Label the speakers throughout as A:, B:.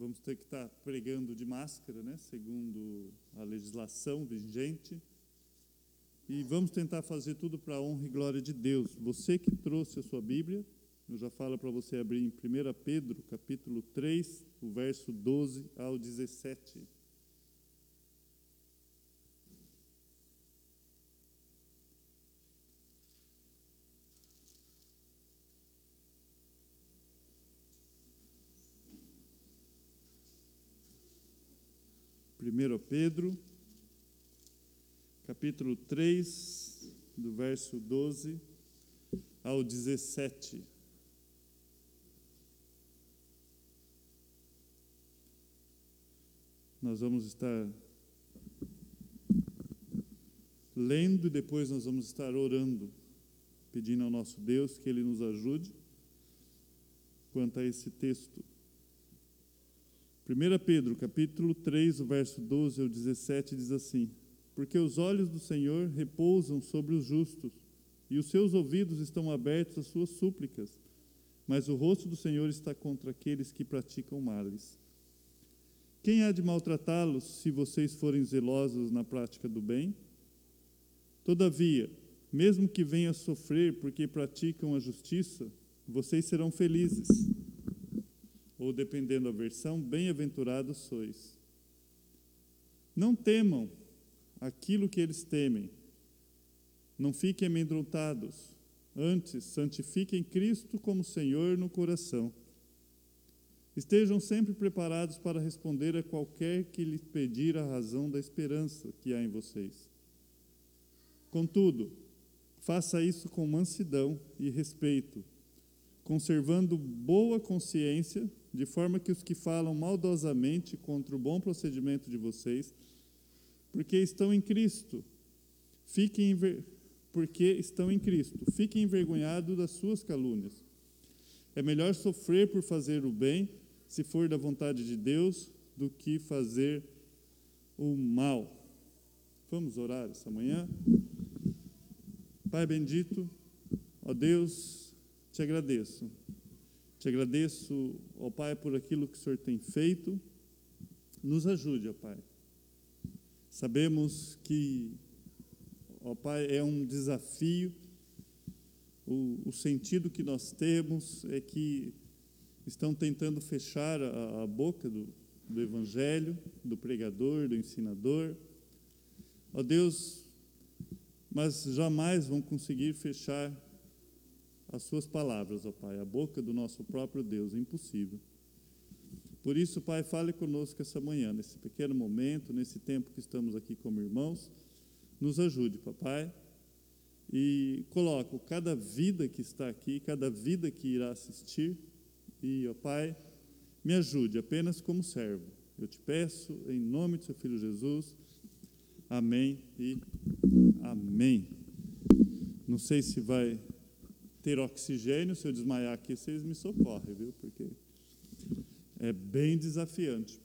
A: vamos ter que estar pregando de máscara, né, segundo a legislação vigente. E vamos tentar fazer tudo para a honra e glória de Deus. Você que trouxe a sua Bíblia, eu já falo para você abrir em 1 Pedro, capítulo 3, o verso 12 ao 17. Primeiro Pedro, capítulo 3, do verso 12 ao 17. Nós vamos estar lendo e depois nós vamos estar orando, pedindo ao nosso Deus que Ele nos ajude quanto a esse texto. 1 Pedro, capítulo 3, o verso 12 ao 17, diz assim: porque os olhos do Senhor repousam sobre os justos, e os seus ouvidos estão abertos às suas súplicas, mas o rosto do Senhor está contra aqueles que praticam males. Quem há de maltratá-los se vocês forem zelosos na prática do bem? Todavia, mesmo que venham a sofrer porque praticam a justiça, vocês serão felizes. Ou, dependendo da versão, bem-aventurados sois. Não temam aquilo que eles temem. Não fiquem amedrontados, antes santifiquem Cristo como Senhor no coração. Estejam sempre preparados para responder a qualquer que lhes pedir a razão da esperança que há em vocês. Contudo, faça isso com mansidão e respeito, conservando boa consciência, de forma que os que falam maldosamente contra o bom procedimento de vocês porque estão em Cristo. Fiquem porque estão em Cristo. Fiquem envergonhados das suas calúnias. É melhor sofrer por fazer o bem, se for da vontade de Deus, do que fazer o mal. Vamos orar essa manhã? Pai bendito, ó Deus, te agradeço. Te agradeço, ó Pai, por aquilo que o Senhor tem feito. Nos ajude, ó Pai Sabemos que, ó Pai, é um desafio. O, o sentido que nós temos é que estão tentando fechar a, a boca do, do Evangelho, do pregador, do ensinador. Ó Deus, mas jamais vão conseguir fechar as suas palavras, ó Pai, a boca do nosso próprio Deus, impossível. Por isso, Pai, fale conosco essa manhã, nesse pequeno momento, nesse tempo que estamos aqui como irmãos. Nos ajude, Papai, e coloco cada vida que está aqui, cada vida que irá assistir, e, ó Pai, me ajude apenas como servo. Eu te peço, em nome de seu Filho Jesus. Amém e amém. Não sei se vai ter oxigênio, se eu desmaiar aqui, vocês me socorrem, viu? Porque é bem desafiante.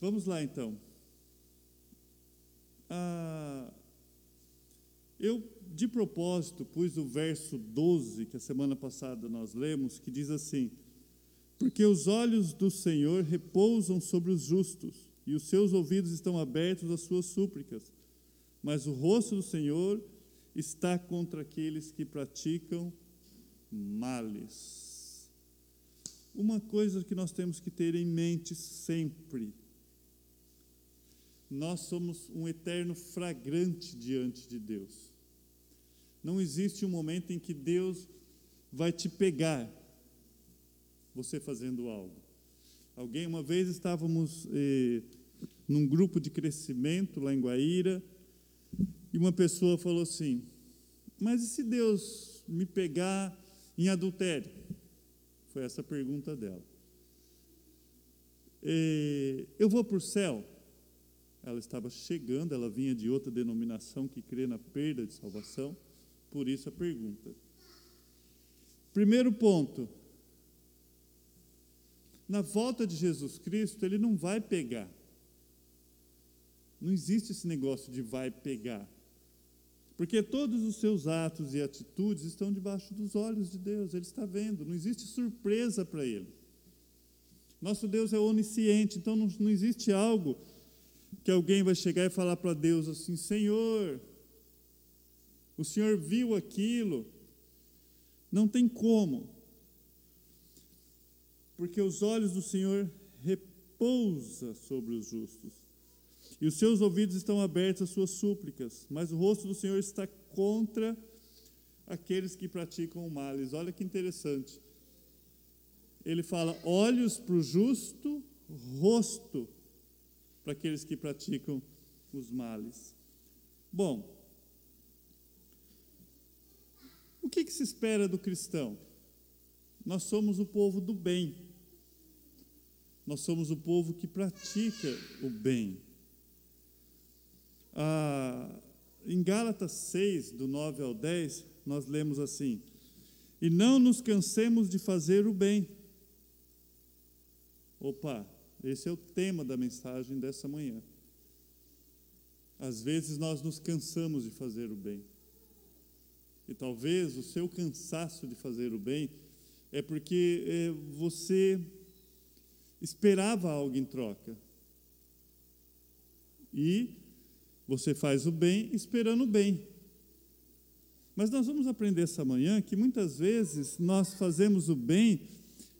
A: Vamos lá então. Ah, eu, de propósito, pus o verso 12, que a semana passada nós lemos, que diz assim: Porque os olhos do Senhor repousam sobre os justos, e os seus ouvidos estão abertos às suas súplicas, mas o rosto do Senhor está contra aqueles que praticam males. Uma coisa que nós temos que ter em mente sempre: nós somos um eterno fragrante diante de Deus. Não existe um momento em que Deus vai te pegar você fazendo algo. Alguém, uma vez estávamos eh, num grupo de crescimento lá em Guaíra, e uma pessoa falou assim: Mas e se Deus me pegar em adultério? Foi essa a pergunta dela. E, eu vou para o céu? Ela estava chegando, ela vinha de outra denominação que crê na perda de salvação, por isso a pergunta. Primeiro ponto. Na volta de Jesus Cristo, ele não vai pegar. Não existe esse negócio de vai pegar. Porque todos os seus atos e atitudes estão debaixo dos olhos de Deus, Ele está vendo, não existe surpresa para Ele. Nosso Deus é onisciente, então não, não existe algo que alguém vai chegar e falar para Deus assim: Senhor, o Senhor viu aquilo. Não tem como. Porque os olhos do Senhor repousa sobre os justos. E os seus ouvidos estão abertos às suas súplicas, mas o rosto do Senhor está contra aqueles que praticam o males. Olha que interessante. Ele fala: olhos para o justo, rosto para aqueles que praticam os males. Bom, o que, que se espera do cristão? Nós somos o povo do bem. Nós somos o povo que pratica o bem. Ah, em Gálatas 6, do 9 ao 10, nós lemos assim: E não nos cansemos de fazer o bem. Opa, esse é o tema da mensagem dessa manhã. Às vezes nós nos cansamos de fazer o bem. E talvez o seu cansaço de fazer o bem é porque é, você esperava algo em troca. E você faz o bem esperando o bem. Mas nós vamos aprender essa manhã que muitas vezes nós fazemos o bem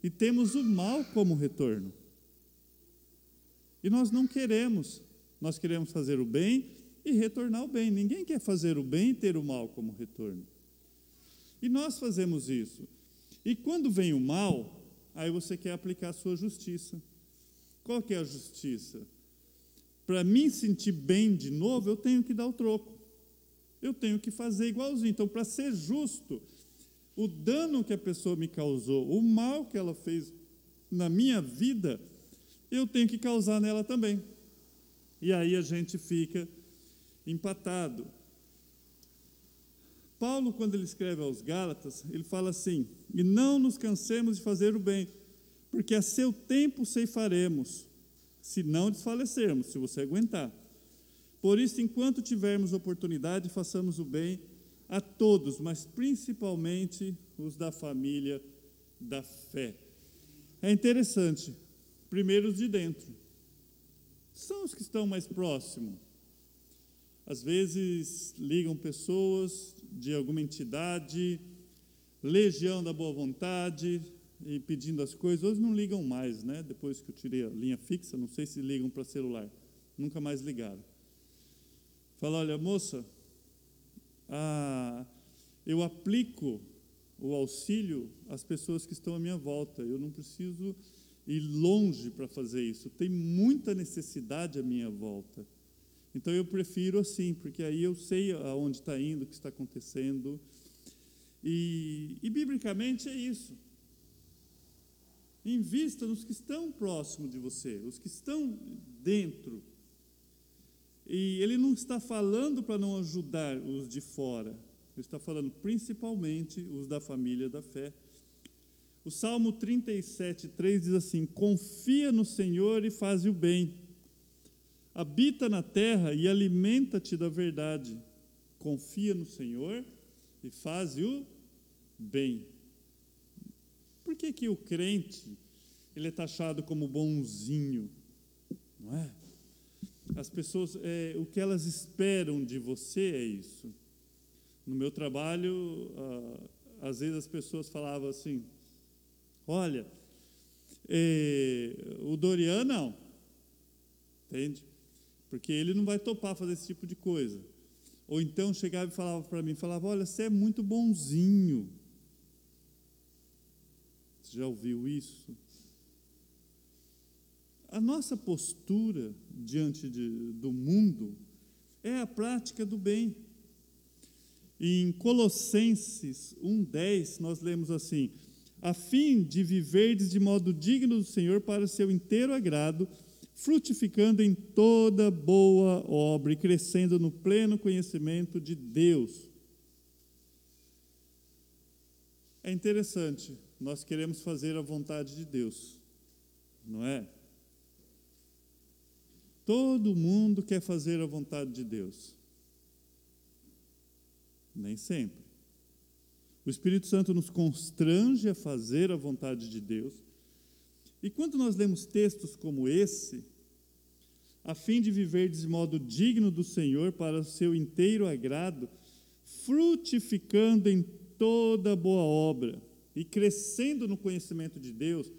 A: e temos o mal como retorno. E nós não queremos. Nós queremos fazer o bem e retornar o bem. Ninguém quer fazer o bem e ter o mal como retorno. E nós fazemos isso. E quando vem o mal, aí você quer aplicar a sua justiça. Qual que é a justiça? Para mim sentir bem de novo, eu tenho que dar o troco. Eu tenho que fazer igualzinho. Então, para ser justo, o dano que a pessoa me causou, o mal que ela fez na minha vida, eu tenho que causar nela também. E aí a gente fica empatado. Paulo, quando ele escreve aos Gálatas, ele fala assim: E não nos cansemos de fazer o bem, porque a seu tempo ceifaremos, se não desfalecermos, se você aguentar. Por isso, enquanto tivermos oportunidade, façamos o bem a todos, mas principalmente os da família da fé. É interessante, primeiro os de dentro, são os que estão mais próximos. Às vezes ligam pessoas de alguma entidade, legião da boa vontade, e pedindo as coisas. Hoje não ligam mais, né? Depois que eu tirei a linha fixa, não sei se ligam para celular. Nunca mais ligaram. Fala, olha, moça, ah, eu aplico o auxílio às pessoas que estão à minha volta. Eu não preciso ir longe para fazer isso. Tem muita necessidade à minha volta. Então eu prefiro assim, porque aí eu sei aonde está indo, o que está acontecendo. E, e biblicamente é isso. Invista nos que estão próximos de você, os que estão dentro. E ele não está falando para não ajudar os de fora, ele está falando principalmente os da família da fé. O Salmo 37, 3 diz assim: Confia no Senhor e faz o bem Habita na terra e alimenta-te da verdade. Confia no Senhor e faz o bem. Que, que o crente ele é taxado como bonzinho? Não é? As pessoas, é, o que elas esperam de você é isso. No meu trabalho, ah, às vezes as pessoas falavam assim: olha, é, o Dorian não, entende? porque ele não vai topar fazer esse tipo de coisa. Ou então chegava e falava para mim, falava, olha, você é muito bonzinho. Já ouviu isso? A nossa postura diante de, do mundo é a prática do bem. Em Colossenses 1,10, nós lemos assim: a fim de viverdes de modo digno do Senhor para seu inteiro agrado, frutificando em toda boa obra e crescendo no pleno conhecimento de Deus. É interessante, nós queremos fazer a vontade de Deus, não é? Todo mundo quer fazer a vontade de Deus. Nem sempre. O Espírito Santo nos constrange a fazer a vontade de Deus E quando nós lemos textos como esse, a fim de viver de modo digno do Senhor para o seu inteiro agrado, frutificando em toda boa obra e crescendo no conhecimento de Deus,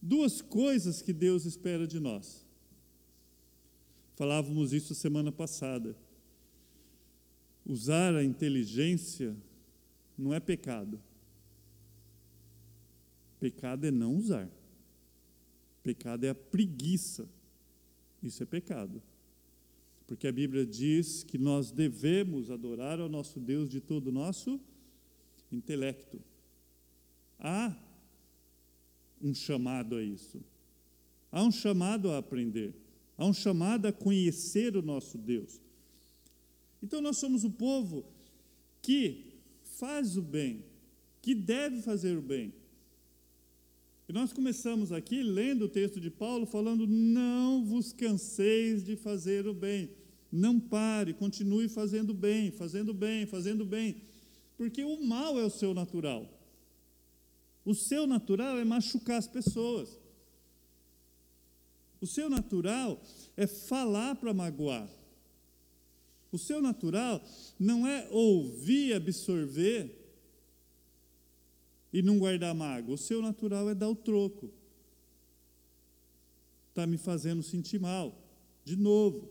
A: duas coisas que Deus espera de nós. Falávamos isso semana passada. Usar a inteligência não é pecado. Pecado é não usar. Pecado é a preguiça. Isso é pecado. Porque a Bíblia diz que nós devemos adorar ao nosso Deus de todo o nosso intelecto. Há um chamado a isso. Há um chamado a aprender. Há um chamado a conhecer o nosso Deus. Então nós somos o povo que faz o bem, que deve fazer o bem. E nós começamos aqui lendo o texto de Paulo falando: não vos canseis de fazer o bem. Não pare, continue fazendo bem, fazendo bem, fazendo bem. Porque o mal é o seu natural. O seu natural é machucar as pessoas. O seu natural é falar para magoar. O seu natural não é ouvir, absorver e não guardar mágoa. O seu natural é dar o troco. Está me fazendo sentir mal. De novo.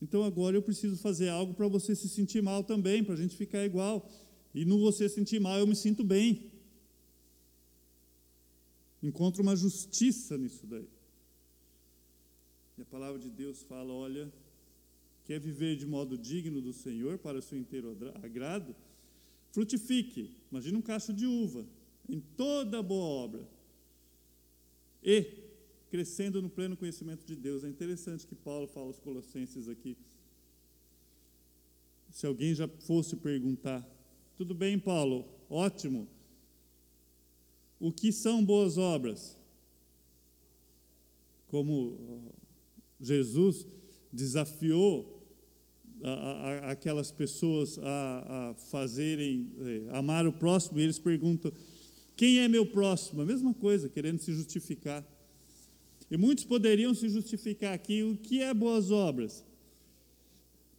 A: Então agora eu preciso fazer algo para você se sentir mal também, para a gente ficar igual. E no você sentir mal, eu me sinto bem. Encontro uma justiça nisso daí. E a palavra de Deus fala: olha, quer viver de modo digno do Senhor para o seu inteiro agrado? Frutifique, imagina um cacho de uva, em toda boa obra. E crescendo no pleno conhecimento de Deus. É interessante que Paulo fala aos Colossenses aqui. Se alguém já fosse perguntar, tudo bem, Paulo, ótimo. O que são boas obras? Como Jesus desafiou a, a, aquelas pessoas a, a fazerem, é, amar o próximo, e eles perguntam: quem é meu próximo? A mesma coisa, querendo se justificar. E muitos poderiam se justificar aqui: o que é boas obras?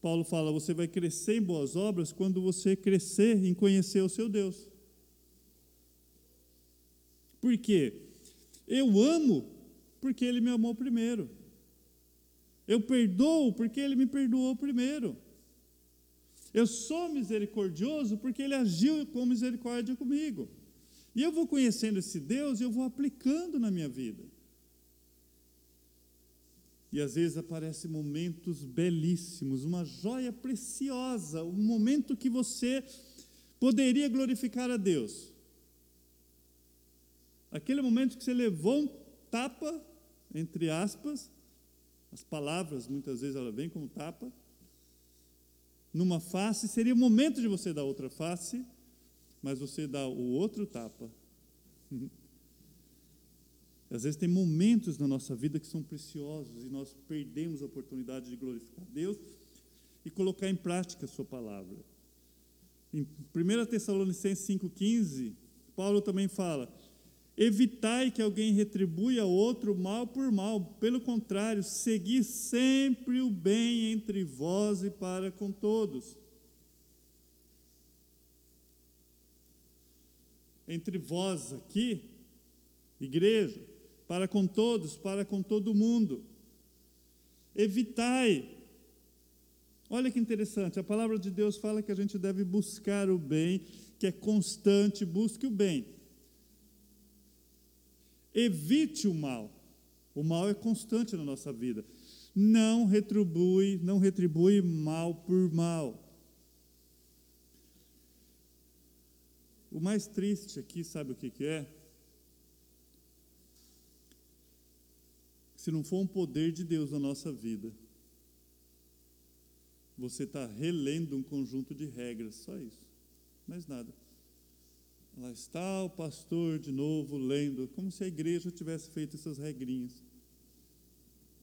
A: Paulo fala: você vai crescer em boas obras quando você crescer em conhecer o seu Deus. Por quê? Eu amo porque ele me amou primeiro. Eu perdoo porque Ele me perdoou primeiro. Eu sou misericordioso porque Ele agiu com misericórdia comigo. E eu vou conhecendo esse Deus e eu vou aplicando na minha vida. E às vezes aparecem momentos belíssimos, uma joia preciosa, um momento que você poderia glorificar a Deus. Aquele momento que você levou um tapa, entre aspas, as palavras, muitas vezes, ela vem como tapa. Numa face, seria o momento de você dar outra face, mas você dá o outro tapa. Às vezes tem momentos na nossa vida que são preciosos e nós perdemos a oportunidade de glorificar Deus e colocar em prática a sua palavra. Em 1 Tessalonicenses 5,15, Paulo também fala: Evitai que alguém retribua outro mal por mal, pelo contrário, segui sempre o bem entre vós e para com todos. Entre vós aqui, igreja, para com todos, para com todo mundo. Evitai. Olha que interessante, a palavra de Deus fala que a gente deve buscar o bem, que é constante, busque o bem. Evite o mal. O mal é constante na nossa vida. Não retribui, não retribui mal por mal. O mais triste aqui, sabe o que, que é? Se não for um poder de Deus na nossa vida, você está relendo um conjunto de regras, só isso, mais nada. Lá está o pastor de novo lendo, como se a igreja tivesse feito essas regrinhas.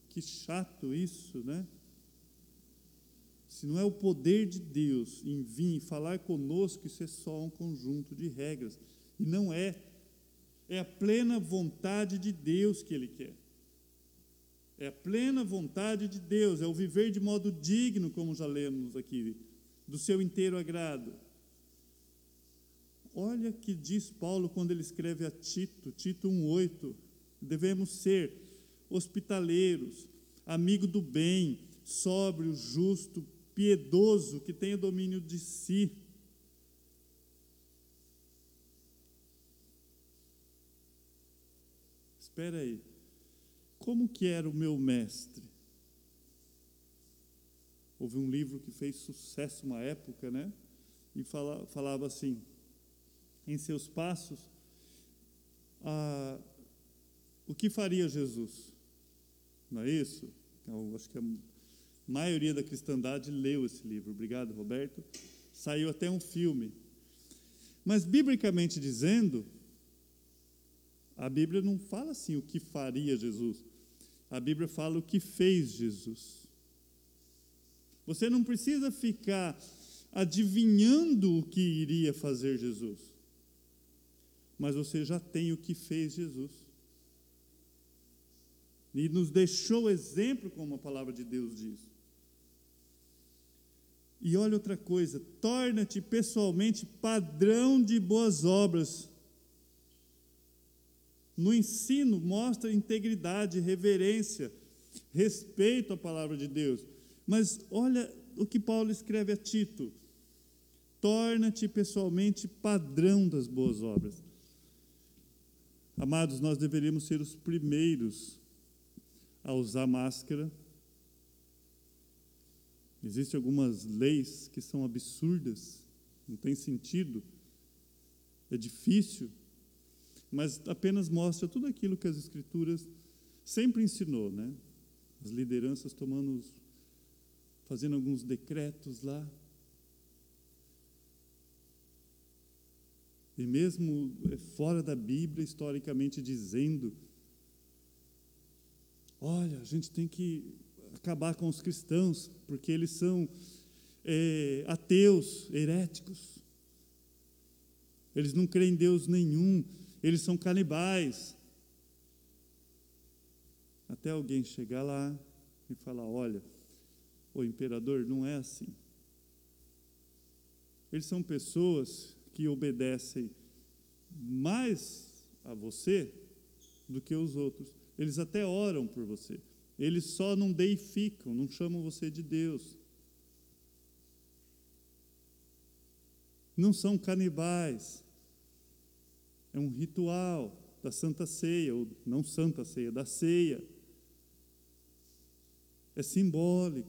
A: Que chato isso, né? Se não é o poder de Deus em vir falar conosco, isso é só um conjunto de regras. E não é. É a plena vontade de Deus que ele quer. É a plena vontade de Deus, é o viver de modo digno, como já lemos aqui, do seu inteiro agrado. Olha que diz Paulo quando ele escreve a Tito, Tito 1:8, devemos ser hospitaleiros, amigo do bem, sóbrio, justo, piedoso, que tenha domínio de si. Espera aí. Como que era o meu mestre? Houve um livro que fez sucesso uma época, né? E fala, falava assim: em seus passos, ah, o que faria Jesus? Não é isso? Eu acho que a maioria da cristandade leu esse livro. Obrigado, Roberto. Saiu até um filme. Mas, biblicamente dizendo, a Bíblia não fala assim o que faria Jesus. A Bíblia fala o que fez Jesus. Você não precisa ficar adivinhando o que iria fazer Jesus, mas você já tem o que fez Jesus. E nos deixou exemplo, como a palavra de Deus diz. E olha outra coisa, torna-te pessoalmente padrão de boas obras. No ensino, mostra integridade, reverência, respeito à palavra de Deus. Mas olha o que Paulo escreve a Tito: torna-te pessoalmente padrão das boas obras. Amados, nós deveríamos ser os primeiros a usar máscara. Existem algumas leis que são absurdas, não tem sentido, é difícil, mas apenas mostra tudo aquilo que as Escrituras sempre ensinou, né? As lideranças tomando, fazendo alguns decretos lá. E mesmo é, fora da Bíblia, historicamente dizendo, olha, a gente tem que acabar com os cristãos, porque eles são é, ateus, heréticos. Eles não creem em Deus nenhum, eles são canibais. Até alguém chegar lá e falar: olha, o imperador não é assim. Eles são pessoas que obedecem mais a você do que os outros. Eles até oram por você. Eles só não deificam, não chamam você de Deus. Não são canibais. É um ritual da Santa Ceia, ou não Santa Ceia, da ceia. É simbólico.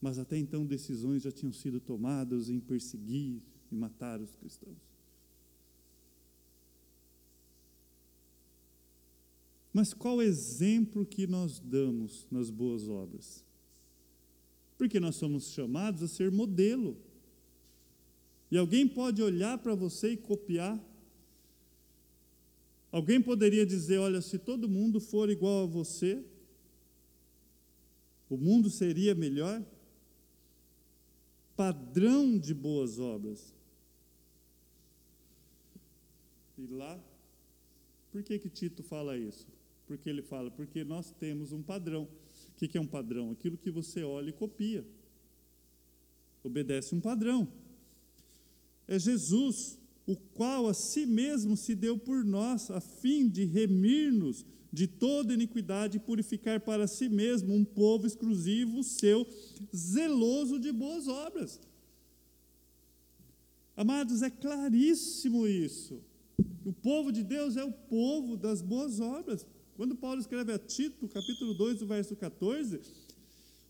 A: Mas até então decisões já tinham sido tomadas em perseguir e matar os cristãos. Mas qual exemplo que nós damos nas boas obras? Porque nós somos chamados a ser modelo. E alguém pode olhar para você e copiar. Alguém poderia dizer: olha, se todo mundo for igual a você, o mundo seria melhor? Padrão de boas obras. E lá, por que que Tito fala isso? Porque ele fala, porque nós temos um padrão. O que é um padrão? Aquilo que você olha e copia. Obedece um padrão. É Jesus, o qual a si mesmo se deu por nós, a fim de remir-nos de toda iniquidade e purificar para si mesmo um povo exclusivo seu, zeloso de boas obras. Amados, é claríssimo isso. O povo de Deus é o povo das boas obras. Quando Paulo escreve a Tito, capítulo 2, verso 14,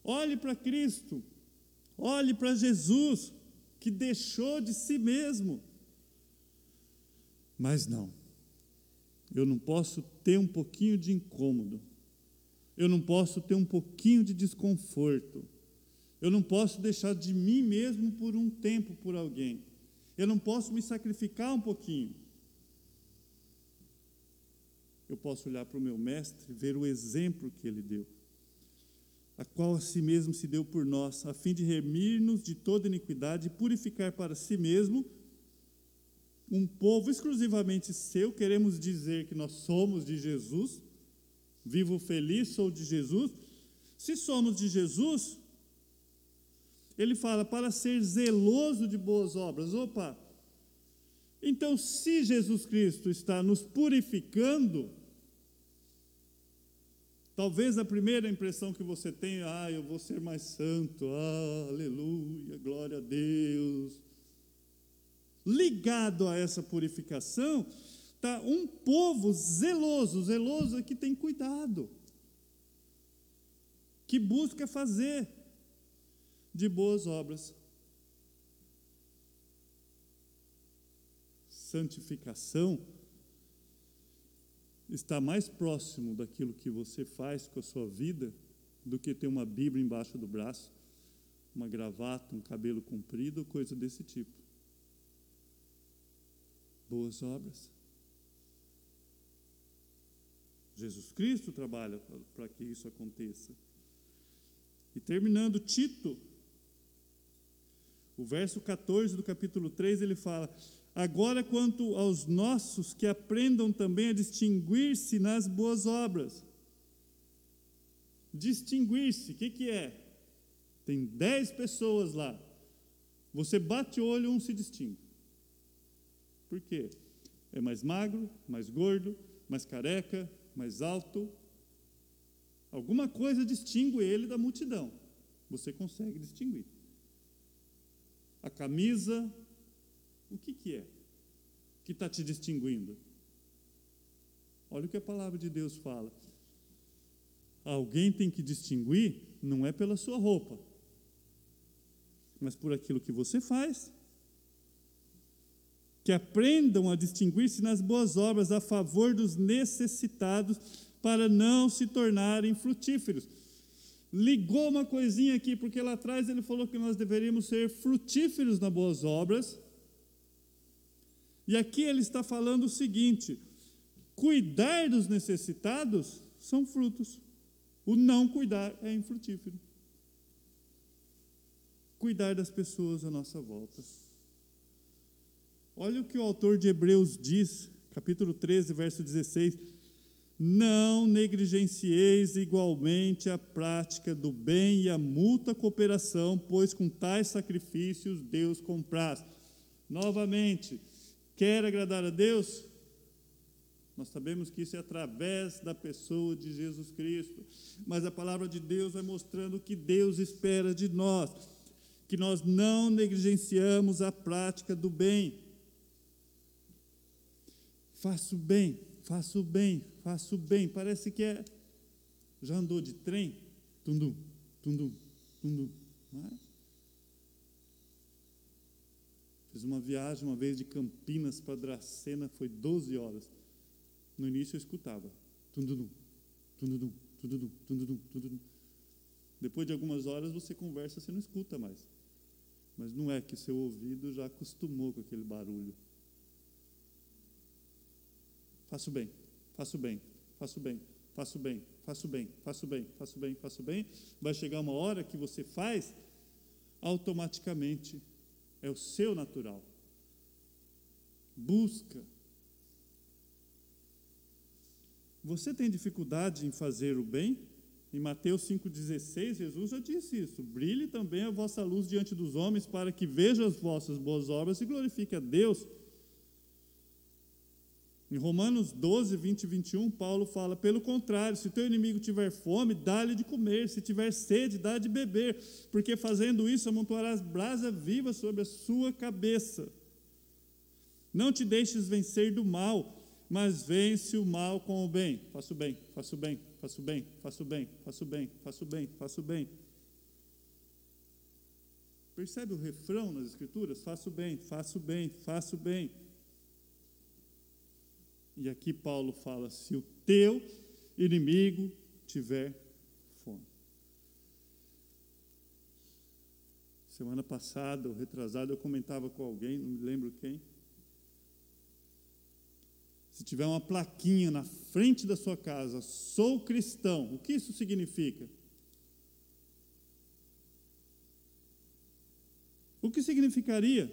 A: olhe para Cristo, olhe para Jesus, que deixou de si mesmo. Mas não, eu não posso ter um pouquinho de incômodo, eu não posso ter um pouquinho de desconforto, eu não posso deixar de mim mesmo por um tempo por alguém, eu não posso me sacrificar um pouquinho eu posso olhar para o meu mestre, ver o exemplo que ele deu, a qual a si mesmo se deu por nós, a fim de remir-nos de toda iniquidade e purificar para si mesmo um povo exclusivamente seu, queremos dizer que nós somos de Jesus, vivo feliz, sou de Jesus. Se somos de Jesus, ele fala para ser zeloso de boas obras. Opa! Então, se Jesus Cristo está nos purificando, talvez a primeira impressão que você tenha, ah, eu vou ser mais santo, ah, aleluia, glória a Deus. Ligado a essa purificação, está um povo zeloso, zeloso é que tem cuidado, que busca fazer de boas obras. Santificação está mais próximo daquilo que você faz com a sua vida do que ter uma Bíblia embaixo do braço, uma gravata, um cabelo comprido, coisa desse tipo. Boas obras. Jesus Cristo trabalha para que isso aconteça. E terminando, Tito, o verso 14 do capítulo 3, ele fala: Agora, quanto aos nossos, que aprendam também a distinguir-se nas boas obras. Distinguir-se, o que, que é? Tem dez pessoas lá. Você bate o olho, um se distingue. Por quê? É mais magro, mais gordo, mais careca, mais alto. Alguma coisa distingue ele da multidão. Você consegue distinguir. A camisa, o que, que é que está te distinguindo? Olha o que a palavra de Deus fala. Alguém tem que distinguir, não é pela sua roupa, mas por aquilo que você faz. Que aprendam a distinguir-se nas boas obras a favor dos necessitados, para não se tornarem frutíferos. Ligou uma coisinha aqui, porque lá atrás ele falou que nós deveríamos ser frutíferos nas boas obras e aqui ele está falando o seguinte: cuidar dos necessitados são frutos, o não cuidar é infrutífero. Cuidar das pessoas à nossa volta. Olha o que o autor de Hebreus diz, capítulo 13, verso 16: Não negligencieis igualmente a prática do bem e a mútua cooperação, pois com tais sacrifícios Deus compraz. Novamente, Quer agradar a Deus? Nós sabemos que isso é através da pessoa de Jesus Cristo, mas a palavra de Deus vai mostrando o que Deus espera de nós, que nós não negligenciamos a prática do bem. Faço bem, faço bem, faço bem. Parece que é. Já andou de trem? Tundum, tundum, tundum. Não é? Fiz uma viagem uma vez de Campinas para Dracena, foi 12 horas. No início eu escutava. Tundudum, tundudum, tundudum, tundudum, tundudum. Depois de algumas horas você conversa, você não escuta mais. Mas não é que seu ouvido já acostumou com aquele barulho. Faço bem, faço bem, faço bem, faço bem, faço bem, faço bem, faço bem, faço bem. Vai chegar uma hora que você faz automaticamente é o seu natural. Busca. Você tem dificuldade em fazer o bem? Em Mateus 5,16, Jesus já disse isso. Brilhe também a vossa luz diante dos homens, para que vejam as vossas boas obras e glorifique a Deus. Em Romanos 12, 20 e 21, Paulo fala: pelo contrário, se teu inimigo tiver fome, dá-lhe de comer, se tiver sede, dá de beber, porque fazendo isso amontoarás brasa viva sobre a sua cabeça. Não te deixes vencer do mal, mas vence o mal com o bem. Faço bem, faço bem, faço bem, faço bem, faço bem, faço bem, faço bem. Percebe o refrão nas Escrituras? Faço bem, faço bem, faço bem. E aqui Paulo fala: se o teu inimigo tiver fome. Semana passada, ou retrasada, eu comentava com alguém, não me lembro quem. Se tiver uma plaquinha na frente da sua casa, sou cristão, o que isso significa? O que significaria?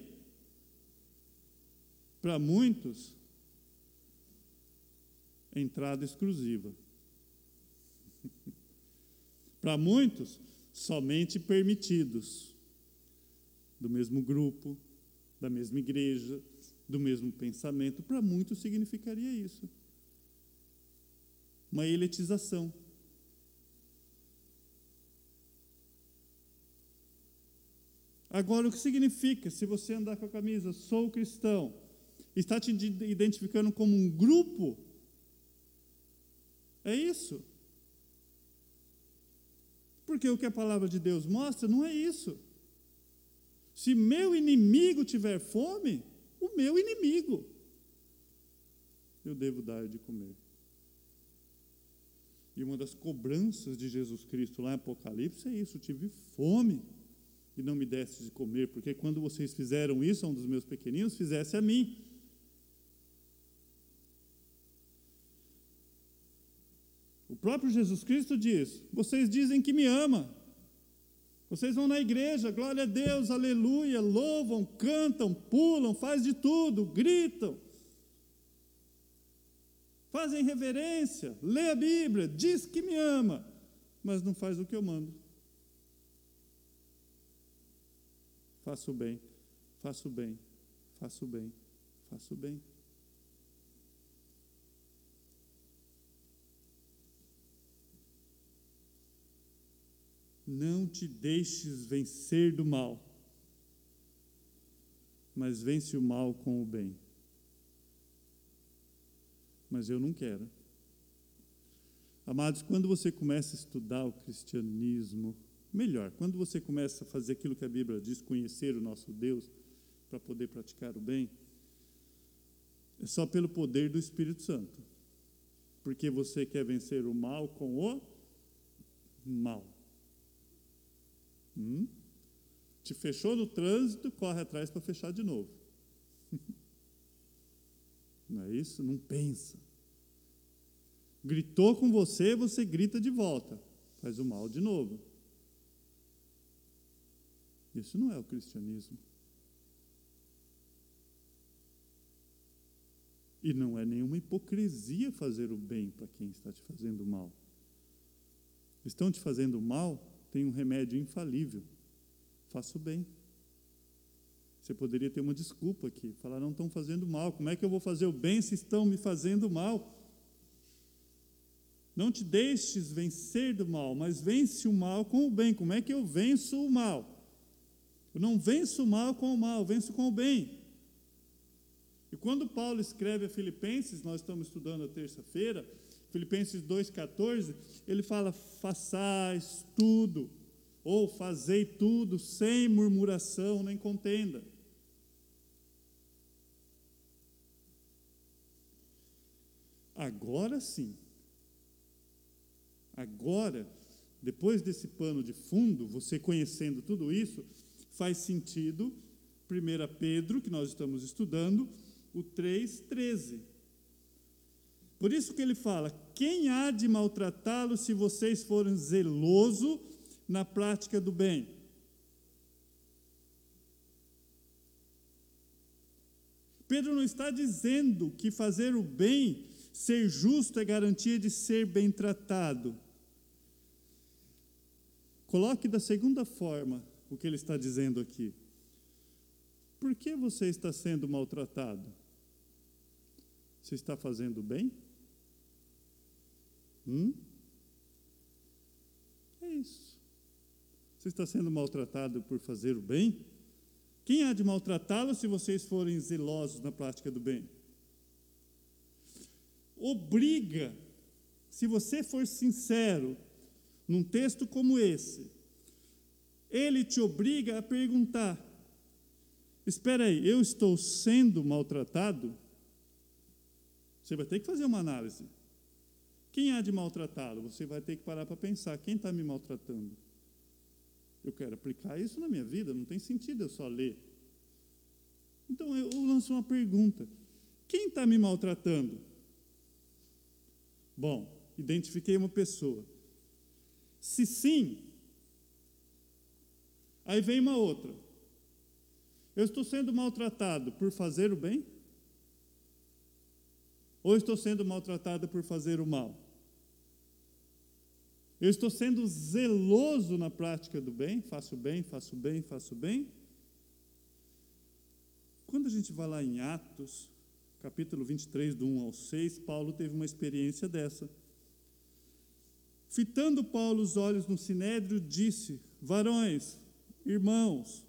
A: Para muitos, entrada exclusiva. Para muitos, somente permitidos, do mesmo grupo, da mesma igreja, do mesmo pensamento. Para muitos significaria isso. Uma elitização. Agora, o que significa se você andar com a camisa sou cristão? Está te identificando como um grupo? É isso. Porque o que a palavra de Deus mostra não é isso. Se meu inimigo tiver fome, o meu inimigo eu devo dar de comer. E uma das cobranças de Jesus Cristo lá em Apocalipse é isso: tive fome e não me deste de comer, porque quando vocês fizeram isso a um dos meus pequeninos, fizesse a mim. Próprio Jesus Cristo diz: Vocês dizem que me ama. Vocês vão na igreja, glória a Deus, aleluia, louvam, cantam, pulam, faz de tudo, gritam. Fazem reverência, lê a Bíblia, diz que me ama, mas não faz o que eu mando. faço bem, faço bem, faço bem, faço bem. Não te deixes vencer do mal, mas vence o mal com o bem. Mas eu não quero. Amados, quando você começa a estudar o cristianismo, melhor. Quando você começa a fazer aquilo que a Bíblia diz, conhecer o nosso Deus, para poder praticar o bem, é só pelo poder do Espírito Santo. Porque você quer vencer o mal com o mal. Hum? Te fechou no trânsito, corre atrás para fechar de novo. Não é isso? Não pensa. Gritou com você, você grita de volta. Faz o mal de novo. Isso não é o cristianismo. E não é nenhuma hipocrisia fazer o bem para quem está te fazendo mal. Estão te fazendo mal, tem um remédio infalível. Faça o bem. Você poderia ter uma desculpa aqui, falar, não estão fazendo mal. Como é que eu vou fazer o bem se estão me fazendo mal? Não te deixes vencer do mal, mas vence o mal com o bem. Como é que eu venço o mal? Eu não venço o mal com o mal, venço com o bem. E quando Paulo escreve a Filipenses, nós estamos estudando a terça-feira, Filipenses 2,14, ele fala: façais tudo, ou fazei tudo sem murmuração nem contenda. Agora sim, agora, depois desse pano de fundo, você conhecendo tudo isso, faz sentido 1 Pedro, que nós estamos estudando, o 3,13. Por isso que ele fala: quem há de maltratá-lo se vocês forem zeloso na prática do bem? Pedro não está dizendo que fazer o bem, ser justo, é garantia de ser bem tratado. Coloque da segunda forma: o que ele está dizendo aqui. Por que você está sendo maltratado? Você está fazendo bem? Hum? É isso. Você está sendo maltratado por fazer o bem? Quem há de maltratá-lo se vocês forem zelosos na prática do bem? Obriga, se você for sincero, num texto como esse, ele te obriga a perguntar: espera aí, eu estou sendo maltratado? Você vai ter que fazer uma análise. Quem há de maltratá-lo? Você vai ter que parar para pensar: quem está me maltratando? Eu quero aplicar isso na minha vida, não tem sentido eu só ler. Então eu lanço uma pergunta: quem está me maltratando? Bom, identifiquei uma pessoa. Se sim, Aí vem uma outra. Eu estou sendo maltratado por fazer o bem? Ou estou sendo maltratada por fazer o mal? Eu estou sendo zeloso na prática do bem, faço bem, faço bem, faço bem. Quando a gente vai lá em Atos, capítulo 23, do 1 ao 6, Paulo teve uma experiência dessa. Fitando Paulo os olhos no sinédrio, disse: Varões, irmãos,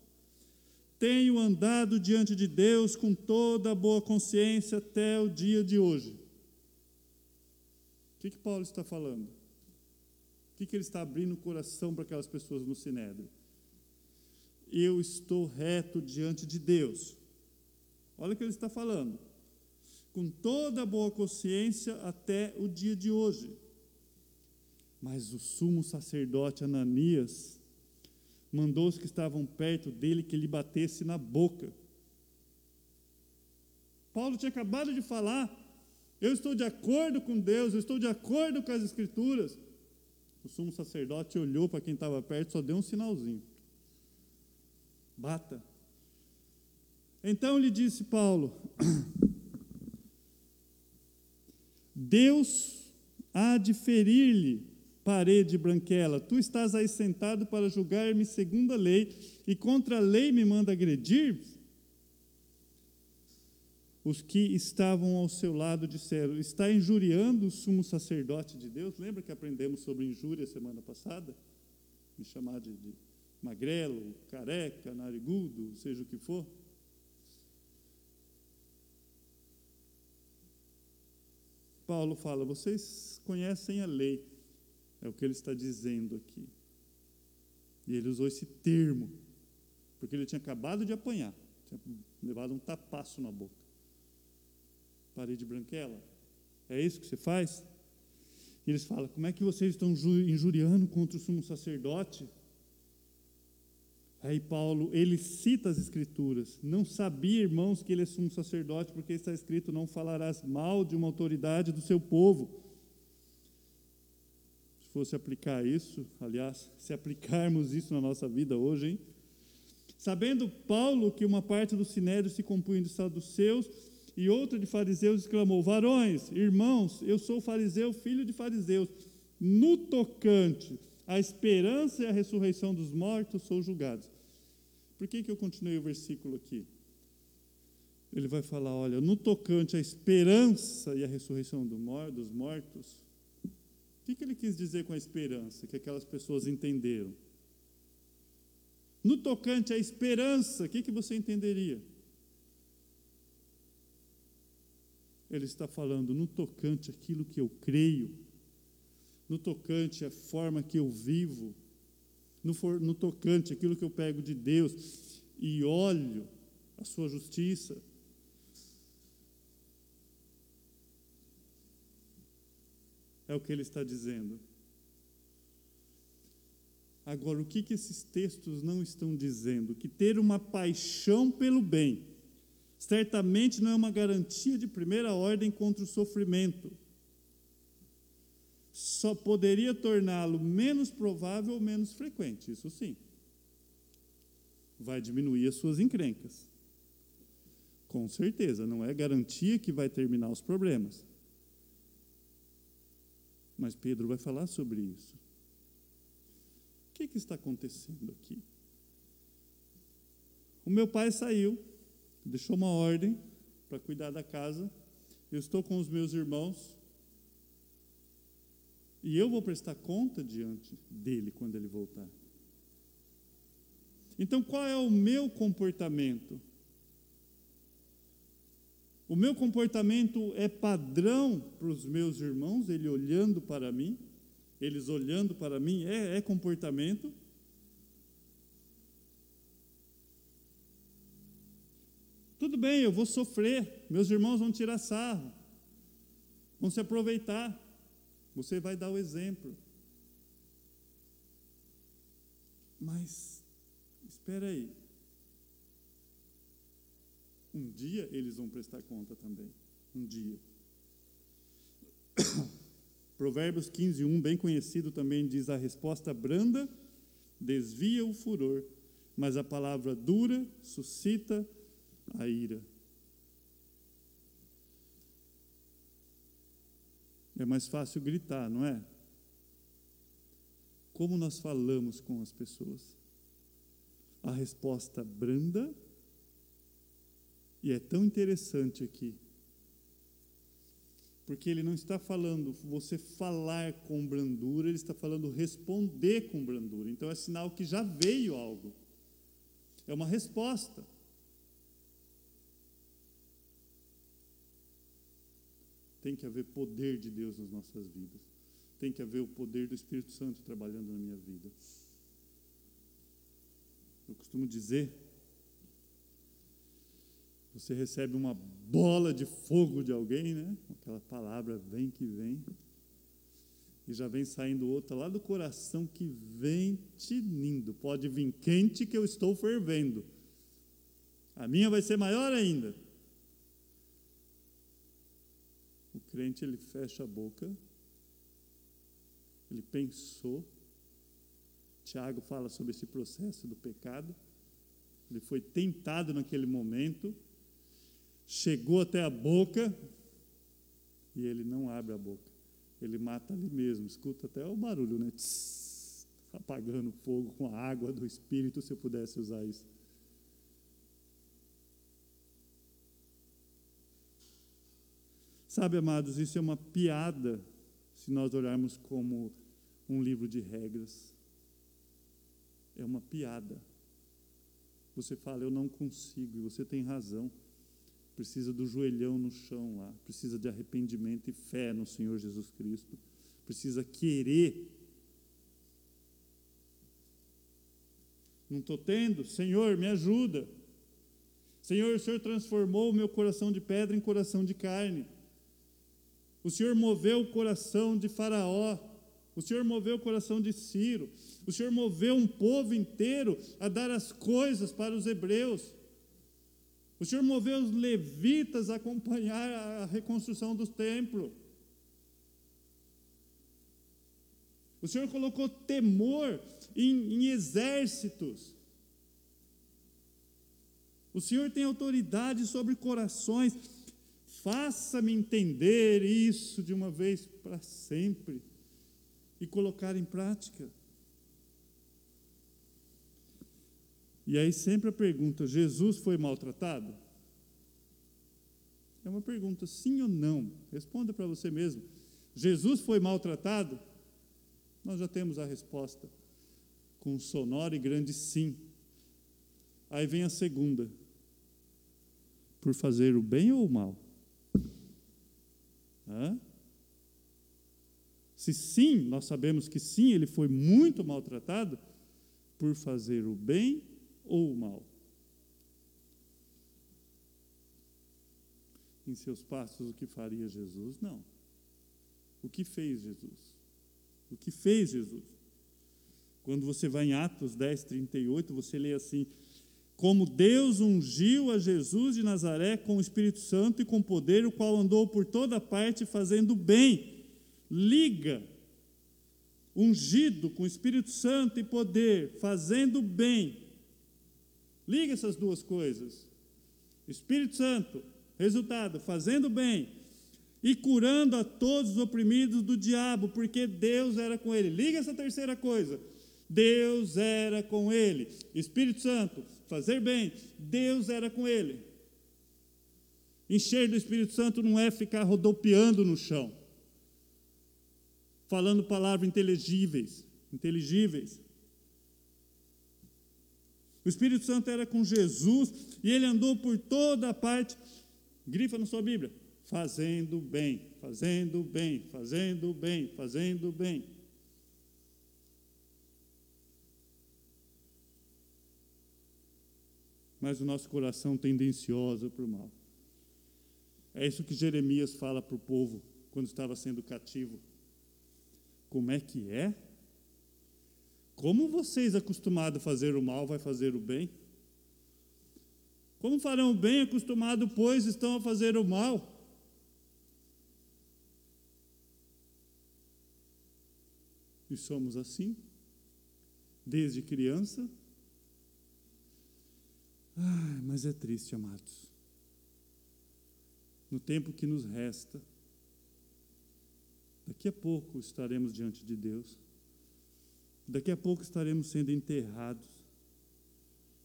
A: tenho andado diante de Deus com toda a boa consciência até o dia de hoje. O que, que Paulo está falando? que, que ele está abrindo o coração para aquelas pessoas no Sinédrio? Eu estou reto diante de Deus. Olha o que ele está falando. Com toda a boa consciência até o dia de hoje. Mas o sumo sacerdote Ananias mandou os que estavam perto dele que lhe batesse na boca. Paulo tinha acabado de falar: eu estou de acordo com Deus, eu estou de acordo com as Escrituras. O sumo sacerdote olhou para quem estava perto, só deu um sinalzinho. Bata. Então lhe disse Paulo: Deus há de ferir-lhe parede branquela. Tu estás aí sentado para julgar-me segundo a lei, e contra a lei me manda agredir? os que estavam ao seu lado disseram: Está injuriando o sumo sacerdote de Deus? Lembra que aprendemos sobre injúria semana passada? Me chamar de, de magrelo, careca, narigudo, seja o que for. Paulo fala: Vocês conhecem a lei, é o que ele está dizendo aqui. E ele usou esse termo, porque ele tinha acabado de apanhar, tinha levado um tapaço na boca parede branquela? É isso que você faz? E eles falam: como é que vocês estão injuriando contra o sumo sacerdote? Aí Paulo, ele cita as escrituras. Não sabia, irmãos, que ele é sumo sacerdote, porque está escrito: não falarás mal de uma autoridade do seu povo. Se fosse aplicar isso, aliás, se aplicarmos isso na nossa vida hoje, hein? Sabendo Paulo que uma parte do sinédrio se compunha de saduceus, e outro de fariseus exclamou: Varões, irmãos, eu sou fariseu, filho de fariseus. No tocante à esperança e à ressurreição dos mortos, sou julgado. Por que, que eu continuei o versículo aqui? Ele vai falar: olha, no tocante à esperança e à ressurreição dos mortos, que, que ele quis dizer com a esperança que aquelas pessoas entenderam? No tocante à esperança, o que, que você entenderia? Ele está falando no tocante aquilo que eu creio, no tocante a forma que eu vivo, no, for, no tocante aquilo que eu pego de Deus e olho a sua justiça. É o que ele está dizendo. Agora, o que, que esses textos não estão dizendo? Que ter uma paixão pelo bem certamente não é uma garantia de primeira ordem contra o sofrimento. Só poderia torná-lo menos provável ou menos frequente, isso sim. Vai diminuir as suas encrencas. Com certeza, não é garantia que vai terminar os problemas. Mas Pedro vai falar sobre isso. O que, que está acontecendo aqui? O meu pai saiu deixou uma ordem para cuidar da casa. Eu estou com os meus irmãos e eu vou prestar conta diante dele quando ele voltar. Então, qual é o meu comportamento? O meu comportamento é padrão para os meus irmãos, ele olhando para mim, eles olhando para mim, é, é comportamento. Tudo bem, eu vou sofrer, meus irmãos vão tirar sarro, vão se aproveitar. Você vai dar o exemplo. Mas, espera aí. Um dia eles vão prestar conta também. Um dia. Provérbios 15, 1, bem conhecido também, diz: A resposta branda desvia o furor, mas a palavra dura suscita a ira. É mais fácil gritar, não é? Como nós falamos com as pessoas? A resposta branda, e é tão interessante aqui, porque ele não está falando você falar com brandura, ele está falando responder com brandura. Então é sinal que já veio algo. É uma resposta. Tem que haver poder de Deus nas nossas vidas. Tem que haver o poder do Espírito Santo trabalhando na minha vida. Eu costumo dizer você recebe uma bola de fogo de alguém, né? Aquela palavra vem que vem. E já vem saindo outra lá do coração que vem tinindo. Pode vir quente que eu estou fervendo. A minha vai ser maior ainda. O crente ele fecha a boca. Ele pensou. Tiago fala sobre esse processo do pecado. Ele foi tentado naquele momento chegou até a boca e ele não abre a boca. Ele mata ali mesmo, escuta até o barulho, né? Tss, apagando fogo com a água do Espírito, se eu pudesse usar isso. Sabe, amados, isso é uma piada se nós olharmos como um livro de regras. É uma piada. Você fala, eu não consigo, e você tem razão precisa do joelhão no chão lá, precisa de arrependimento e fé no Senhor Jesus Cristo, precisa querer. Não estou tendo? Senhor, me ajuda. Senhor, o Senhor transformou o meu coração de pedra em coração de carne. O Senhor moveu o coração de Faraó. O Senhor moveu o coração de Ciro. O Senhor moveu um povo inteiro a dar as coisas para os hebreus. O Senhor moveu os levitas a acompanhar a reconstrução do templo. O Senhor colocou temor em, em exércitos. O Senhor tem autoridade sobre corações. Faça-me entender isso de uma vez para sempre e colocar em prática. E aí sempre a pergunta: Jesus foi maltratado? É uma pergunta, sim ou não? Responda para você mesmo. Jesus foi maltratado? Nós já temos a resposta, com um sonoro e grande sim. Aí vem a segunda: por fazer o bem ou o mal? Hã? Se sim, nós sabemos que sim, ele foi muito maltratado, por fazer o bem ou o mal? Em seus passos, o que faria Jesus? Não. O que fez Jesus? O que fez Jesus? Quando você vai em Atos 10, 38, você lê assim: Como Deus ungiu a Jesus de Nazaré com o Espírito Santo e com poder, o qual andou por toda parte fazendo bem. Liga ungido com Espírito Santo e poder, fazendo bem, Liga essas duas coisas. Espírito Santo, resultado, fazendo bem e curando a todos os oprimidos do diabo, porque Deus era com ele. Liga essa terceira coisa. Deus era com ele. Espírito Santo, fazer bem, Deus era com ele. Encher do Espírito Santo não é ficar rodopiando no chão, falando palavras inteligíveis, inteligíveis. O Espírito Santo era com Jesus e ele andou por toda parte. Grifa na sua Bíblia. Fazendo bem, fazendo bem, fazendo bem, fazendo bem. Mas o nosso coração tendencioso para o mal. É isso que Jeremias fala para o povo quando estava sendo cativo. Como é que é? Como vocês acostumados a fazer o mal, vai fazer o bem? Como farão o bem acostumado, pois estão a fazer o mal? E somos assim, desde criança. Ai, mas é triste, amados. No tempo que nos resta, Daqui a pouco estaremos diante de Deus. Daqui a pouco estaremos sendo enterrados.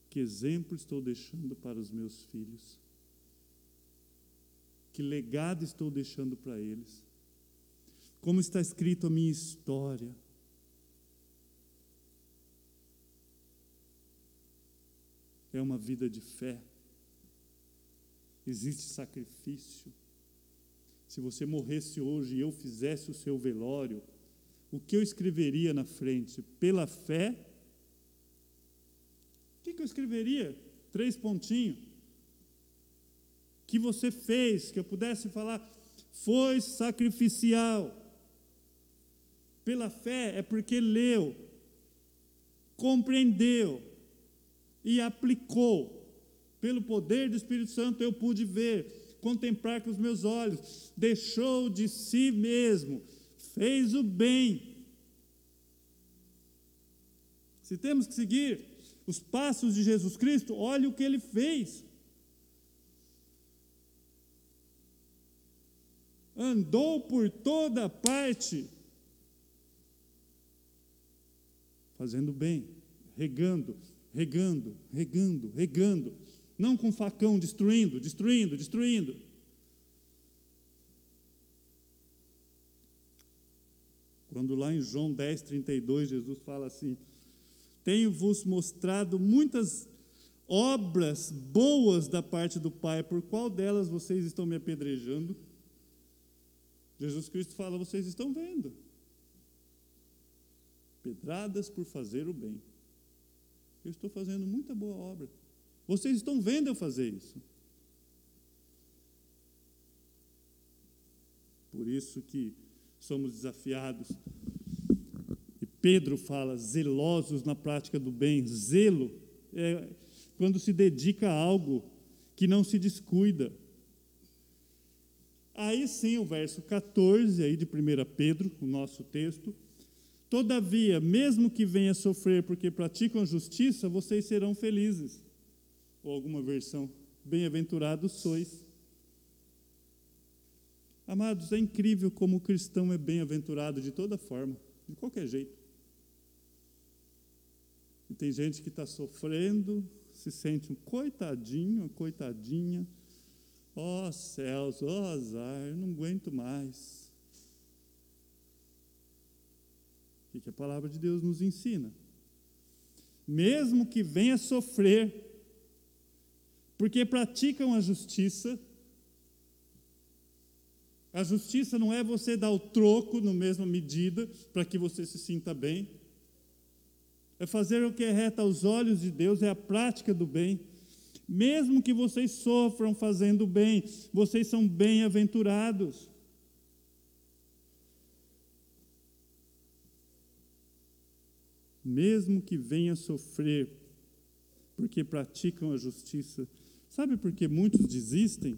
A: Que exemplo estou deixando para os meus filhos? Que legado estou deixando para eles? Como está escrito a minha história? É uma vida de fé. Existe sacrifício. Se você morresse hoje e eu fizesse o seu velório, o que eu escreveria na frente? Pela fé? O que, que eu escreveria? Três pontinhos. Que você fez, que eu pudesse falar, foi sacrificial. Pela fé é porque leu, compreendeu e aplicou. Pelo poder do Espírito Santo eu pude ver, contemplar com os meus olhos, deixou de si mesmo, fez o bem. Se temos que seguir os passos de Jesus Cristo, olhe o que ele fez. Andou por toda parte, fazendo bem, regando, regando, regando, regando, não com facão destruindo, destruindo, destruindo. Quando lá em João 10, 32, Jesus fala assim: Tenho-vos mostrado muitas obras boas da parte do Pai, por qual delas vocês estão me apedrejando? Jesus Cristo fala: Vocês estão vendo. Pedradas por fazer o bem. Eu estou fazendo muita boa obra. Vocês estão vendo eu fazer isso. Por isso que somos desafiados. E Pedro fala, zelosos na prática do bem. Zelo é quando se dedica a algo que não se descuida. Aí sim, o verso 14 aí de 1 Pedro, o nosso texto. Todavia, mesmo que venha sofrer porque praticam justiça, vocês serão felizes. Ou alguma versão, bem-aventurados sois. Amados, é incrível como o cristão é bem-aventurado de toda forma, de qualquer jeito. E tem gente que está sofrendo, se sente um coitadinho, coitadinha. Ó oh, céus, ó oh, azar, não aguento mais. O que a palavra de Deus nos ensina? Mesmo que venha sofrer, porque praticam a justiça, a justiça não é você dar o troco na mesma medida para que você se sinta bem. É fazer o que é reto aos olhos de Deus, é a prática do bem. Mesmo que vocês sofram fazendo bem, vocês são bem-aventurados. Mesmo que venha sofrer, porque praticam a justiça. Sabe por que muitos desistem?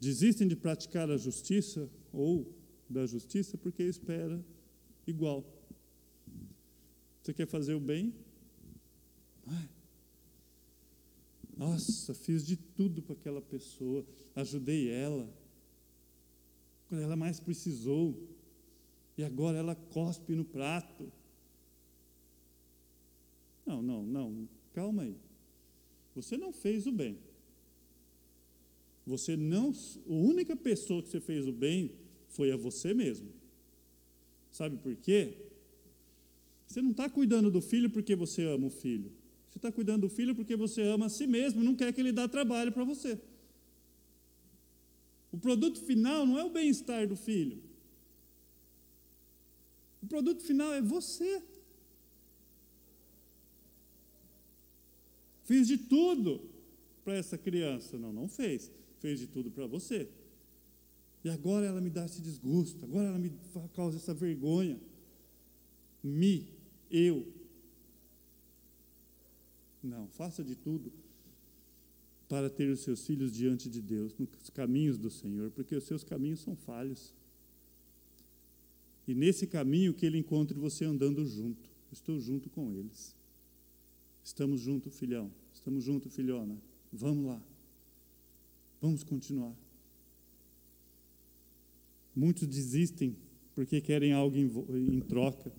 A: Desistem de praticar a justiça ou da justiça porque espera igual. Você quer fazer o bem? Nossa, fiz de tudo para aquela pessoa, ajudei ela quando ela mais precisou, e agora ela cospe no prato. Não, não, não, calma aí. Você não fez o bem. Você não, a única pessoa que você fez o bem foi a você mesmo. Sabe por quê? Você não está cuidando do filho porque você ama o filho. Você está cuidando do filho porque você ama a si mesmo, não quer que ele dê trabalho para você. O produto final não é o bem-estar do filho. O produto final é você. Fiz de tudo para essa criança. Não, não fez fez de tudo para você. E agora ela me dá esse desgosto, agora ela me causa essa vergonha. Me, eu. Não, faça de tudo para ter os seus filhos diante de Deus, nos caminhos do Senhor, porque os seus caminhos são falhos. E nesse caminho que Ele encontre você andando junto, estou junto com eles. Estamos junto, filhão. Estamos junto, filhona. Vamos lá. Vamos continuar. Muitos desistem porque querem algo em, em troca.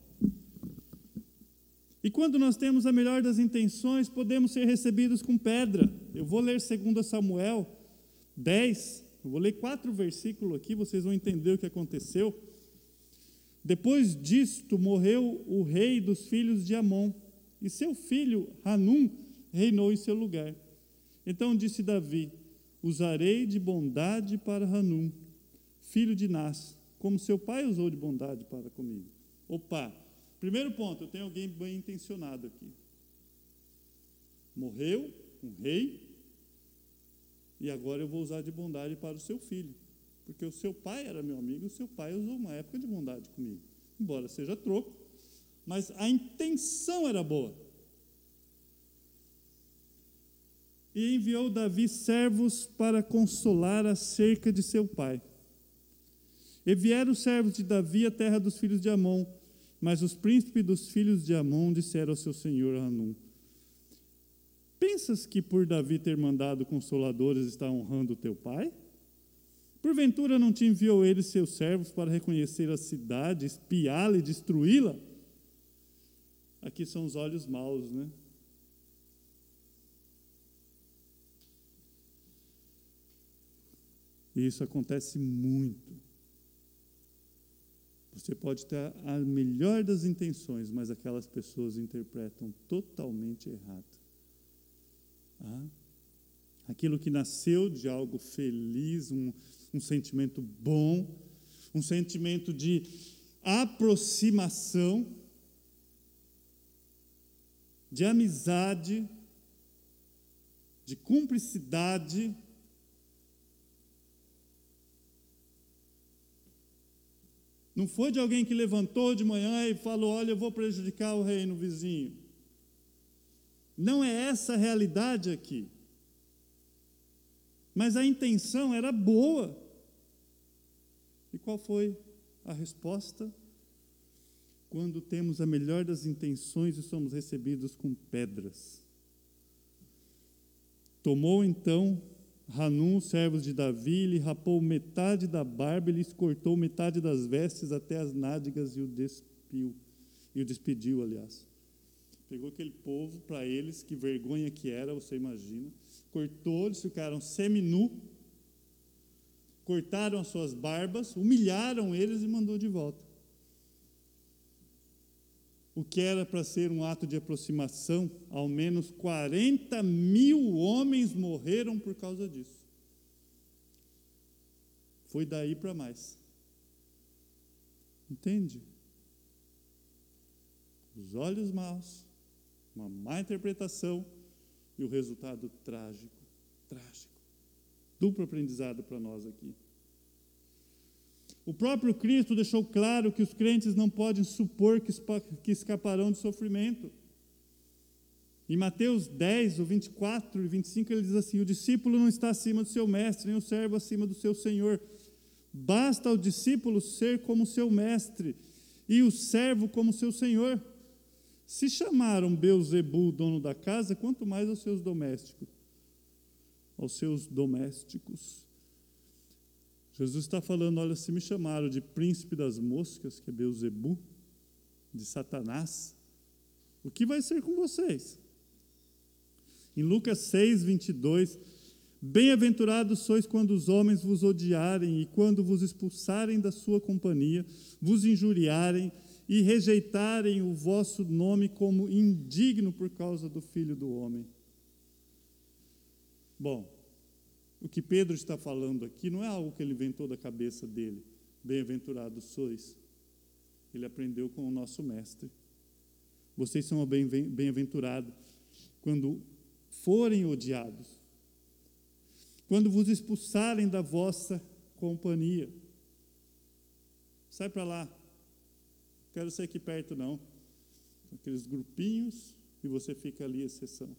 A: E quando nós temos a melhor das intenções, podemos ser recebidos com pedra. Eu vou ler 2 Samuel 10, eu vou ler quatro versículos aqui, vocês vão entender o que aconteceu. Depois disto, morreu o rei dos filhos de Amon, e seu filho Hanum reinou em seu lugar. Então disse Davi: Usarei de bondade para Hanum, filho de Nas, como seu pai usou de bondade para comigo. Opa, primeiro ponto, eu tenho alguém bem intencionado aqui. Morreu um rei, e agora eu vou usar de bondade para o seu filho. Porque o seu pai era meu amigo, o seu pai usou uma época de bondade comigo. Embora seja troco, mas a intenção era boa. E enviou Davi servos para consolar acerca de seu pai. E vieram os servos de Davi à terra dos filhos de Amon, mas os príncipes dos filhos de Amon disseram ao seu senhor Hanum: Pensas que por Davi ter mandado consoladores está honrando teu pai? Porventura não te enviou ele seus servos para reconhecer a cidade, espiá-la e destruí-la? Aqui são os olhos maus, né? E isso acontece muito. Você pode ter a melhor das intenções, mas aquelas pessoas interpretam totalmente errado. Ah, aquilo que nasceu de algo feliz, um, um sentimento bom, um sentimento de aproximação, de amizade, de cumplicidade. Não foi de alguém que levantou de manhã e falou: Olha, eu vou prejudicar o reino vizinho. Não é essa a realidade aqui. Mas a intenção era boa. E qual foi a resposta? Quando temos a melhor das intenções e somos recebidos com pedras. Tomou então Hanum, os servos de Davi, lhe rapou metade da barba e lhes cortou metade das vestes até as nádegas e o despiu. E o despediu, aliás. Pegou aquele povo para eles, que vergonha que era, você imagina. Cortou, eles ficaram semi-nu. Cortaram as suas barbas, humilharam eles e mandou de volta. O que era para ser um ato de aproximação, ao menos 40 mil homens morreram por causa disso. Foi daí para mais. Entende? Os olhos maus, uma má interpretação e o resultado trágico, trágico. Duplo aprendizado para nós aqui. O próprio Cristo deixou claro que os crentes não podem supor que escaparão de sofrimento. Em Mateus 10, o 24 e 25, ele diz assim: O discípulo não está acima do seu mestre, nem o servo acima do seu senhor. Basta ao discípulo ser como seu mestre e o servo como seu senhor. Se chamaram Beuzebu, dono da casa, quanto mais aos seus domésticos. Aos seus domésticos. Jesus está falando: olha, se me chamaram de príncipe das moscas, que é Beuzebu, de Satanás, o que vai ser com vocês? Em Lucas 6, 22, Bem-aventurados sois quando os homens vos odiarem e quando vos expulsarem da sua companhia, vos injuriarem e rejeitarem o vosso nome como indigno por causa do Filho do Homem. Bom, o que Pedro está falando aqui não é algo que ele inventou da cabeça dele. Bem-aventurados sois. Ele aprendeu com o nosso mestre. Vocês são bem-aventurados quando forem odiados, quando vos expulsarem da vossa companhia. Sai para lá, quero ser aqui perto, não. Aqueles grupinhos e você fica ali, exceção.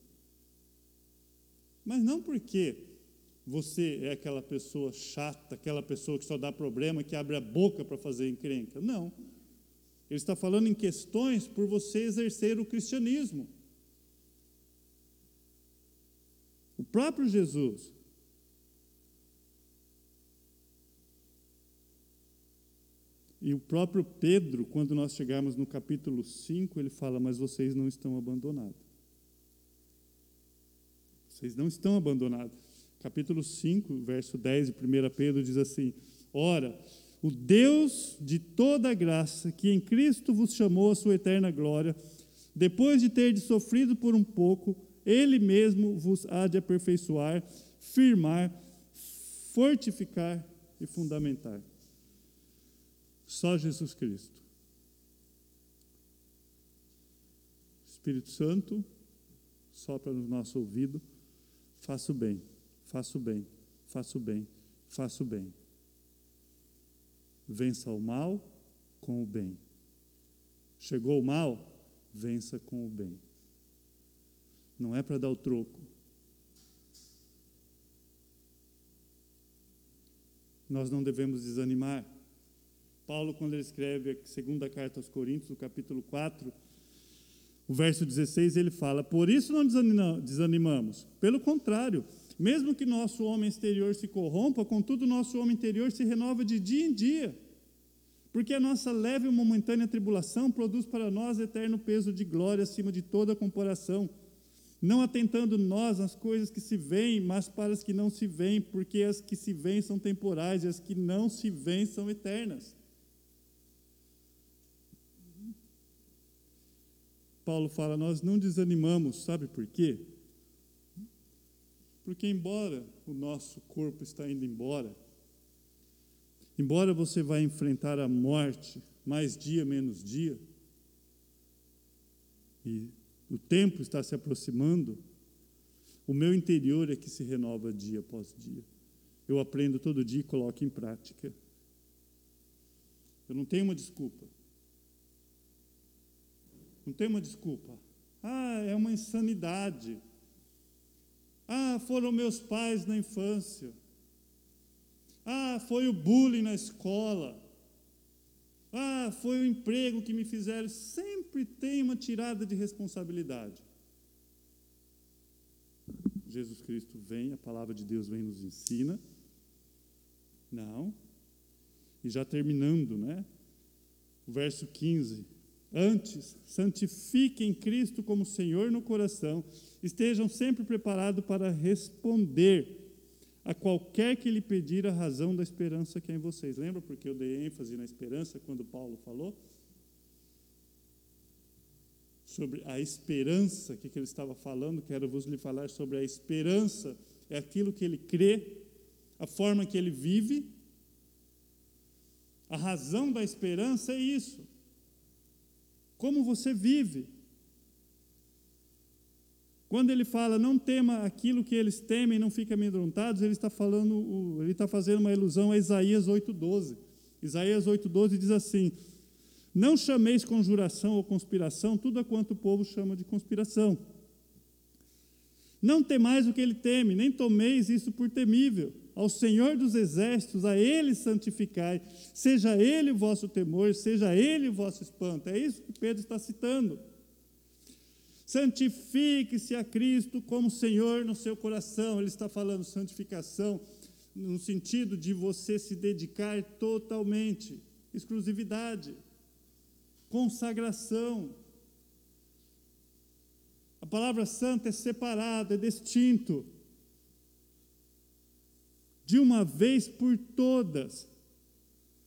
A: Mas não porque você é aquela pessoa chata, aquela pessoa que só dá problema, que abre a boca para fazer encrenca. Não. Ele está falando em questões por você exercer o cristianismo. O próprio Jesus E o próprio Pedro, quando nós chegarmos no capítulo 5, ele fala: Mas vocês não estão abandonados. Vocês não estão abandonados. Capítulo 5, verso 10 de 1 Pedro diz assim: Ora, o Deus de toda graça, que em Cristo vos chamou à sua eterna glória, depois de ter sofrido por um pouco, ele mesmo vos há de aperfeiçoar, firmar, fortificar e fundamentar. Só Jesus Cristo. Espírito Santo, sopra no nosso ouvido, faça o bem, faça o bem, faça o bem, faça o bem. Vença o mal com o bem. Chegou o mal, vença com o bem. Não é para dar o troco. Nós não devemos desanimar. Paulo, quando ele escreve a segunda carta aos Coríntios, no capítulo 4, o verso 16, ele fala: Por isso não desanimamos. Pelo contrário, mesmo que nosso homem exterior se corrompa, contudo, nosso homem interior se renova de dia em dia. Porque a nossa leve e momentânea tribulação produz para nós eterno peso de glória acima de toda comparação, não atentando nós às coisas que se veem, mas para as que não se veem, porque as que se veem são temporais e as que não se veem são eternas. Paulo fala, nós não desanimamos, sabe por quê? Porque embora o nosso corpo está indo embora, embora você vá enfrentar a morte mais dia menos dia, e o tempo está se aproximando, o meu interior é que se renova dia após dia. Eu aprendo todo dia e coloco em prática. Eu não tenho uma desculpa. Não tem uma desculpa. Ah, é uma insanidade. Ah, foram meus pais na infância. Ah, foi o bullying na escola. Ah, foi o emprego que me fizeram. Sempre tem uma tirada de responsabilidade. Jesus Cristo vem, a palavra de Deus vem nos ensina. Não. E já terminando, né? O verso 15 Antes, santifiquem Cristo como Senhor no coração, estejam sempre preparados para responder a qualquer que lhe pedir a razão da esperança que é em vocês. Lembra porque eu dei ênfase na esperança quando Paulo falou? Sobre a esperança, que, que ele estava falando, quero vos lhe falar sobre a esperança, é aquilo que ele crê, a forma que ele vive. A razão da esperança é isso como você vive. Quando ele fala, não tema aquilo que eles temem, não fiquem amedrontados, ele está falando, ele está fazendo uma ilusão a Isaías 8,12. Isaías 8,12 diz assim: Não chameis conjuração ou conspiração, tudo a quanto o povo chama de conspiração. Não temais o que ele teme, nem tomeis isso por temível ao Senhor dos exércitos, a Ele santificai, seja Ele o vosso temor, seja Ele o vosso espanto. É isso que Pedro está citando. Santifique-se a Cristo como Senhor no seu coração. Ele está falando santificação no sentido de você se dedicar totalmente, exclusividade, consagração. A palavra santa é separado, é distinto de uma vez por todas.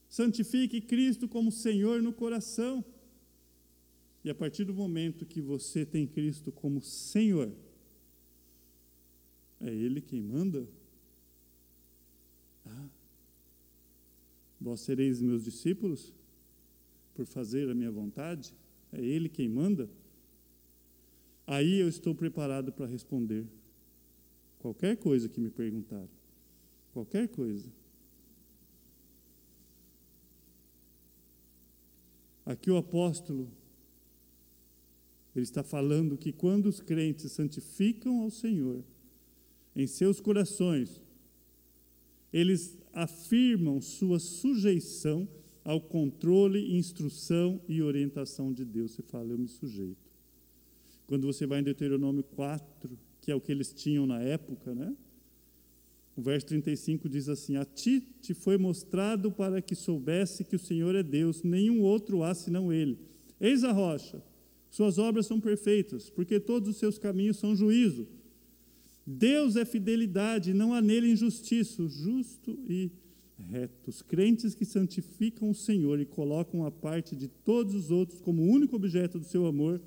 A: Santifique Cristo como Senhor no coração. E a partir do momento que você tem Cristo como Senhor, é Ele quem manda. Ah, vós sereis meus discípulos por fazer a minha vontade? É Ele quem manda? Aí eu estou preparado para responder qualquer coisa que me perguntarem. Qualquer coisa. Aqui o apóstolo ele está falando que quando os crentes santificam ao Senhor em seus corações, eles afirmam sua sujeição ao controle, instrução e orientação de Deus. Você fala, eu me sujeito. Quando você vai em Deuteronômio 4, que é o que eles tinham na época, né? O verso 35 diz assim: A ti te foi mostrado para que soubesse que o Senhor é Deus, nenhum outro há senão Ele. Eis a rocha, suas obras são perfeitas, porque todos os seus caminhos são juízo. Deus é fidelidade, não há nele injustiça, justo e reto. Os crentes que santificam o Senhor e colocam a parte de todos os outros como único objeto do seu amor,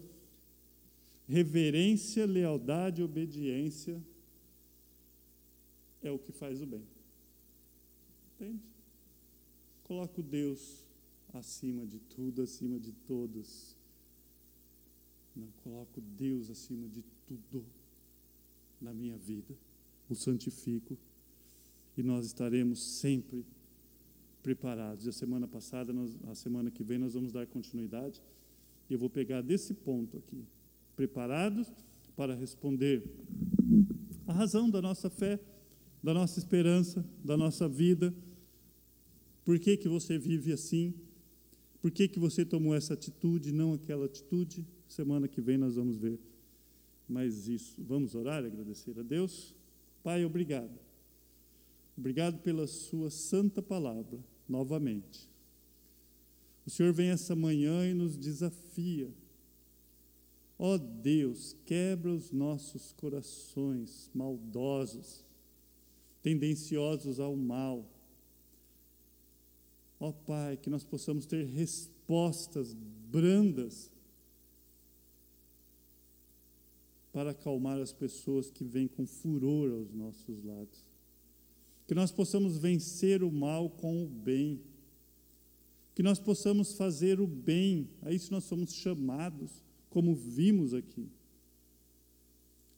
A: reverência, lealdade obediência é o que faz o bem. Entende? Coloco Deus acima de tudo, acima de todos. Não coloco Deus acima de tudo na minha vida. O santifico e nós estaremos sempre preparados. E a semana passada, nós, a semana que vem, nós vamos dar continuidade. E eu vou pegar desse ponto aqui. Preparados para responder a razão da nossa fé da nossa esperança, da nossa vida. Por que, que você vive assim? Por que, que você tomou essa atitude, não aquela atitude? Semana que vem nós vamos ver mais isso. Vamos orar e agradecer a Deus? Pai, obrigado. Obrigado pela Sua santa palavra, novamente. O Senhor vem essa manhã e nos desafia. Ó oh Deus, quebra os nossos corações maldosos tendenciosos ao mal. Ó Pai, que nós possamos ter respostas brandas para acalmar as pessoas que vêm com furor aos nossos lados. Que nós possamos vencer o mal com o bem. Que nós possamos fazer o bem, a isso nós somos chamados, como vimos aqui.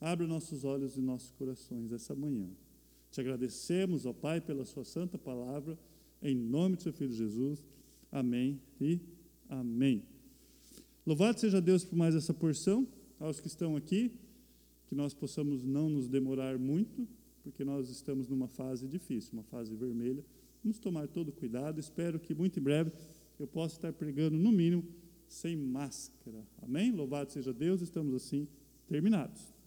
A: Abra nossos olhos e nossos corações essa manhã. Te agradecemos, ó Pai, pela Sua santa palavra, em nome do Seu Filho Jesus. Amém e amém. Louvado seja Deus por mais essa porção. Aos que estão aqui, que nós possamos não nos demorar muito, porque nós estamos numa fase difícil, uma fase vermelha. Vamos tomar todo cuidado. Espero que muito em breve eu possa estar pregando, no mínimo, sem máscara. Amém? Louvado seja Deus, estamos assim terminados.